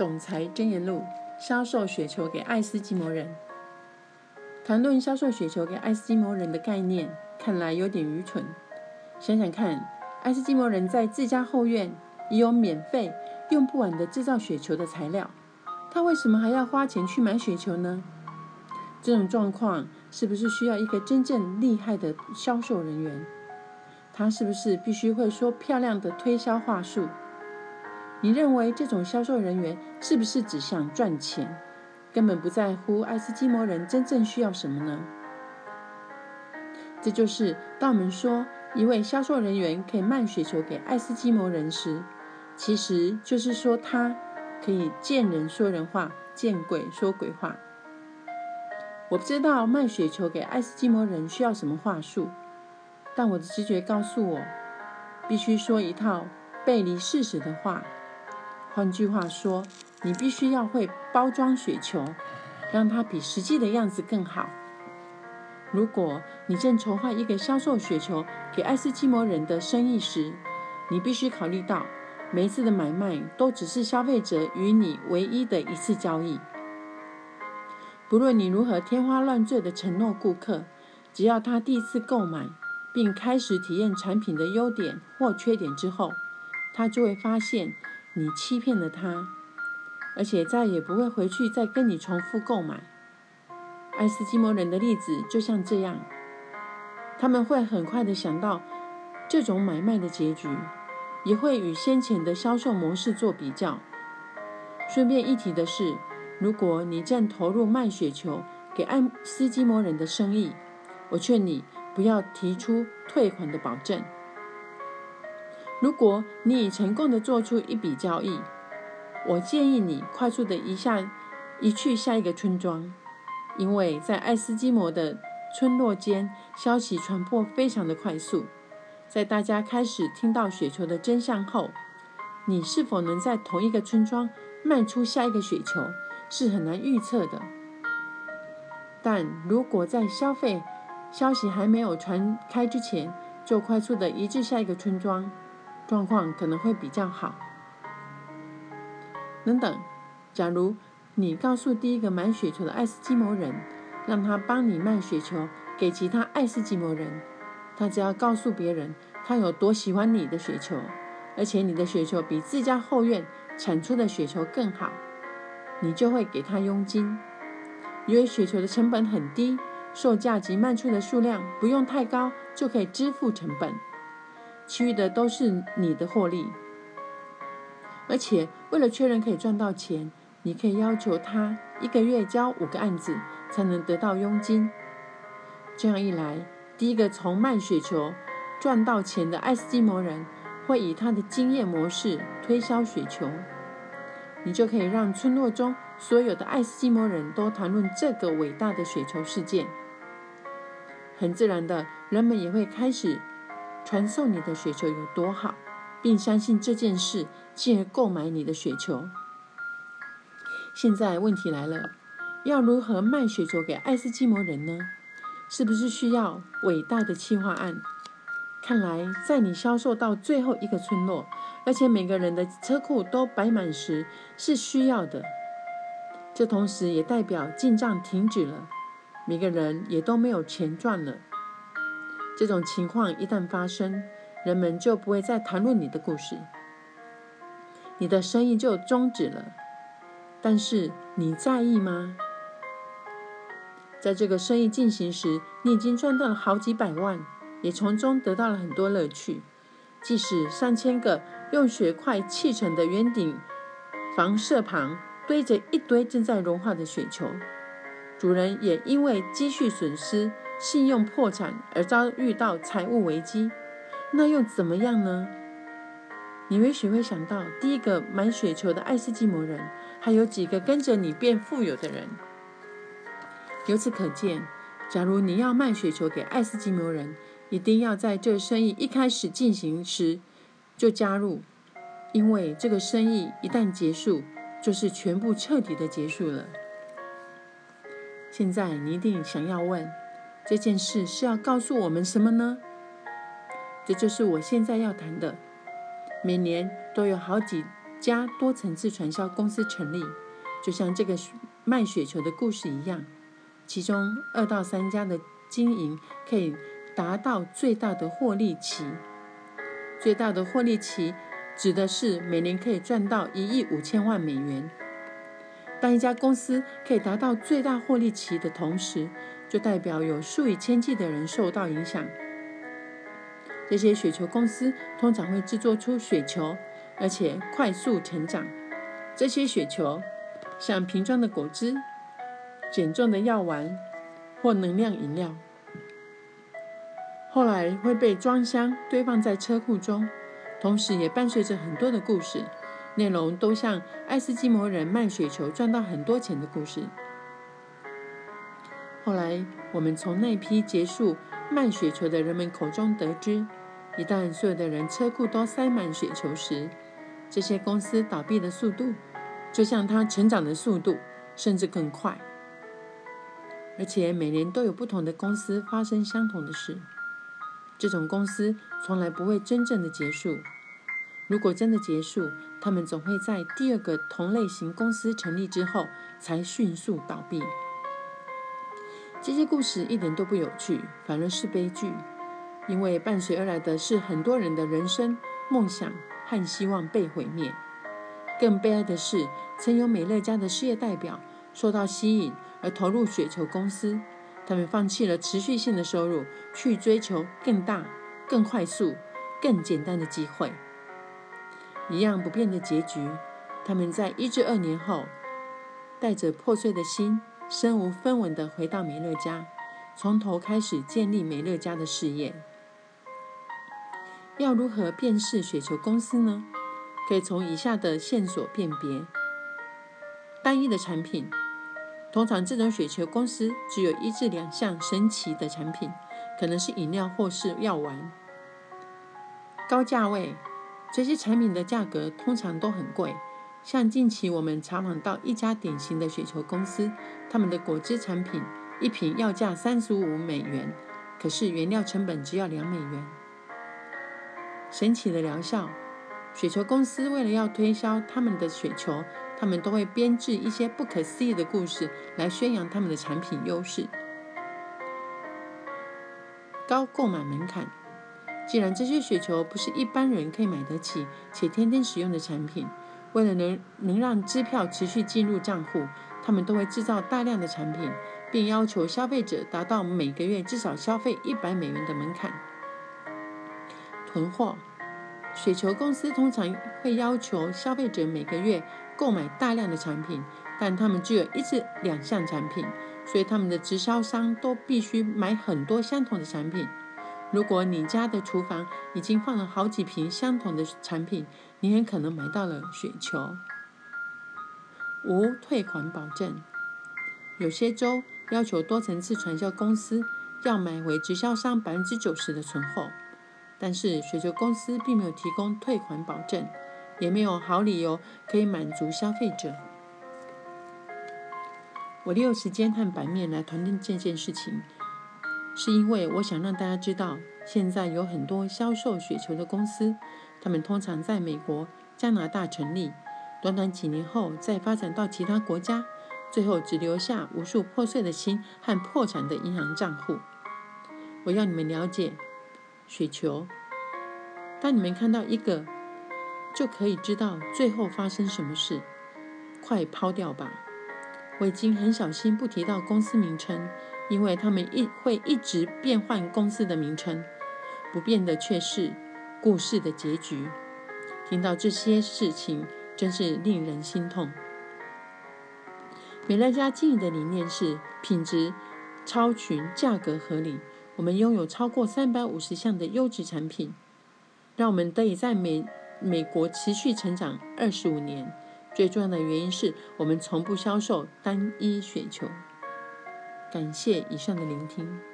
总裁箴言录：销售雪球给爱斯基摩人。谈论销售雪球给爱斯基摩人的概念，看来有点愚蠢。想想看，爱斯基摩人在自家后院已有免费、用不完的制造雪球的材料，他为什么还要花钱去买雪球呢？这种状况是不是需要一个真正厉害的销售人员？他是不是必须会说漂亮的推销话术？你认为这种销售人员是不是只想赚钱，根本不在乎爱斯基摩人真正需要什么呢？这就是当我们说一位销售人员可以卖雪球给爱斯基摩人时，其实就是说他可以见人说人话，见鬼说鬼话。我不知道卖雪球给爱斯基摩人需要什么话术。但我的直觉告诉我，必须说一套背离事实的话。换句话说，你必须要会包装雪球，让它比实际的样子更好。如果你正筹划一个销售雪球给爱斯基摩人的生意时，你必须考虑到，每一次的买卖都只是消费者与你唯一的一次交易。不论你如何天花乱坠的承诺顾客，只要他第一次购买。并开始体验产品的优点或缺点之后，他就会发现你欺骗了他，而且再也不会回去再跟你重复购买。爱斯基摩人的例子就像这样，他们会很快的想到这种买卖的结局，也会与先前的销售模式做比较。顺便一提的是，如果你正投入卖雪球给爱斯基摩人的生意，我劝你。不要提出退款的保证。如果你已成功的做出一笔交易，我建议你快速的一下一去下一个村庄，因为在爱斯基摩的村落间，消息传播非常的快速。在大家开始听到雪球的真相后，你是否能在同一个村庄卖出下一个雪球，是很难预测的。但如果在消费，消息还没有传开之前，就快速的移至下一个村庄，状况可能会比较好。等等，假如你告诉第一个买雪球的爱斯基摩人，让他帮你卖雪球给其他爱斯基摩人，他只要告诉别人他有多喜欢你的雪球，而且你的雪球比自家后院产出的雪球更好，你就会给他佣金，因为雪球的成本很低。售价及卖出的数量不用太高就可以支付成本，其余的都是你的获利。而且为了确认可以赚到钱，你可以要求他一个月交五个案子才能得到佣金。这样一来，第一个从卖雪球赚到钱的爱斯基摩人会以他的经验模式推销雪球，你就可以让村落中所有的爱斯基摩人都谈论这个伟大的雪球事件。很自然的，人们也会开始传送你的雪球有多好，并相信这件事，进而购买你的雪球。现在问题来了，要如何卖雪球给爱斯基摩人呢？是不是需要伟大的企划案？看来，在你销售到最后一个村落，而且每个人的车库都摆满时，是需要的。这同时也代表进账停止了。每个人也都没有钱赚了。这种情况一旦发生，人们就不会再谈论你的故事，你的生意就终止了。但是你在意吗？在这个生意进行时，你已经赚到了好几百万，也从中得到了很多乐趣。即使上千个用雪块砌成的圆顶房舍旁堆着一堆正在融化的雪球。主人也因为积蓄损失、信用破产而遭遇到财务危机，那又怎么样呢？你也许会想到，第一个买雪球的爱斯基摩人，还有几个跟着你变富有的人。由此可见，假如你要卖雪球给爱斯基摩人，一定要在这生意一开始进行时就加入，因为这个生意一旦结束，就是全部彻底的结束了。现在你一定想要问，这件事是要告诉我们什么呢？这就是我现在要谈的。每年都有好几家多层次传销公司成立，就像这个卖雪球的故事一样。其中二到三家的经营可以达到最大的获利期。最大的获利期指的是每年可以赚到一亿五千万美元。当一家公司可以达到最大获利期的同时，就代表有数以千计的人受到影响。这些雪球公司通常会制作出雪球，而且快速成长。这些雪球像瓶装的果汁、减重的药丸或能量饮料，后来会被装箱堆放在车库中，同时也伴随着很多的故事，内容都像爱斯基摩人卖雪球赚到很多钱的故事。后来，我们从那批结束卖雪球的人们口中得知。一旦所有的人车库都塞满雪球时，这些公司倒闭的速度就像它成长的速度，甚至更快。而且每年都有不同的公司发生相同的事。这种公司从来不会真正的结束。如果真的结束，他们总会在第二个同类型公司成立之后才迅速倒闭。这些故事一点都不有趣，反而是悲剧。因为伴随而来的是很多人的人生、梦想和希望被毁灭。更悲哀的是，曾有美乐家的事业代表受到吸引而投入雪球公司，他们放弃了持续性的收入，去追求更大、更快速、更简单的机会。一样不变的结局，他们在一至二年后，带着破碎的心，身无分文地回到美乐家，从头开始建立美乐家的事业。要如何辨识雪球公司呢？可以从以下的线索辨别：单一的产品，通常这种雪球公司只有一至两项神奇的产品，可能是饮料或是药丸。高价位，这些产品的价格通常都很贵。像近期我们查访到一家典型的雪球公司，他们的果汁产品一瓶要价三十五美元，可是原料成本只要两美元。神奇的疗效，雪球公司为了要推销他们的雪球，他们都会编制一些不可思议的故事来宣扬他们的产品优势。高购买门槛，既然这些雪球不是一般人可以买得起且天天使用的产品，为了能能让支票持续进入账户，他们都会制造大量的产品，并要求消费者达到每个月至少消费一百美元的门槛。囤货，雪球公司通常会要求消费者每个月购买大量的产品，但他们只有一至两项产品，所以他们的直销商都必须买很多相同的产品。如果你家的厨房已经放了好几瓶相同的产品，你很可能买到了雪球。无退款保证，有些州要求多层次传销公司要买回直销商百分之九十的存货。但是雪球公司并没有提供退款保证，也没有好理由可以满足消费者。我利用时间和版面来谈论这件事情，是因为我想让大家知道，现在有很多销售雪球的公司，他们通常在美国、加拿大成立，短短几年后再发展到其他国家，最后只留下无数破碎的心和破产的银行账户。我要你们了解。雪球，当你们看到一个，就可以知道最后发生什么事。快抛掉吧！我已经很小心不提到公司名称，因为他们一会一直变换公司的名称，不变的却是故事的结局。听到这些事情，真是令人心痛。美乐家经营的理念是品质超群，价格合理。我们拥有超过三百五十项的优质产品，让我们得以在美美国持续成长二十五年。最重要的原因是我们从不销售单一雪球。感谢以上的聆听。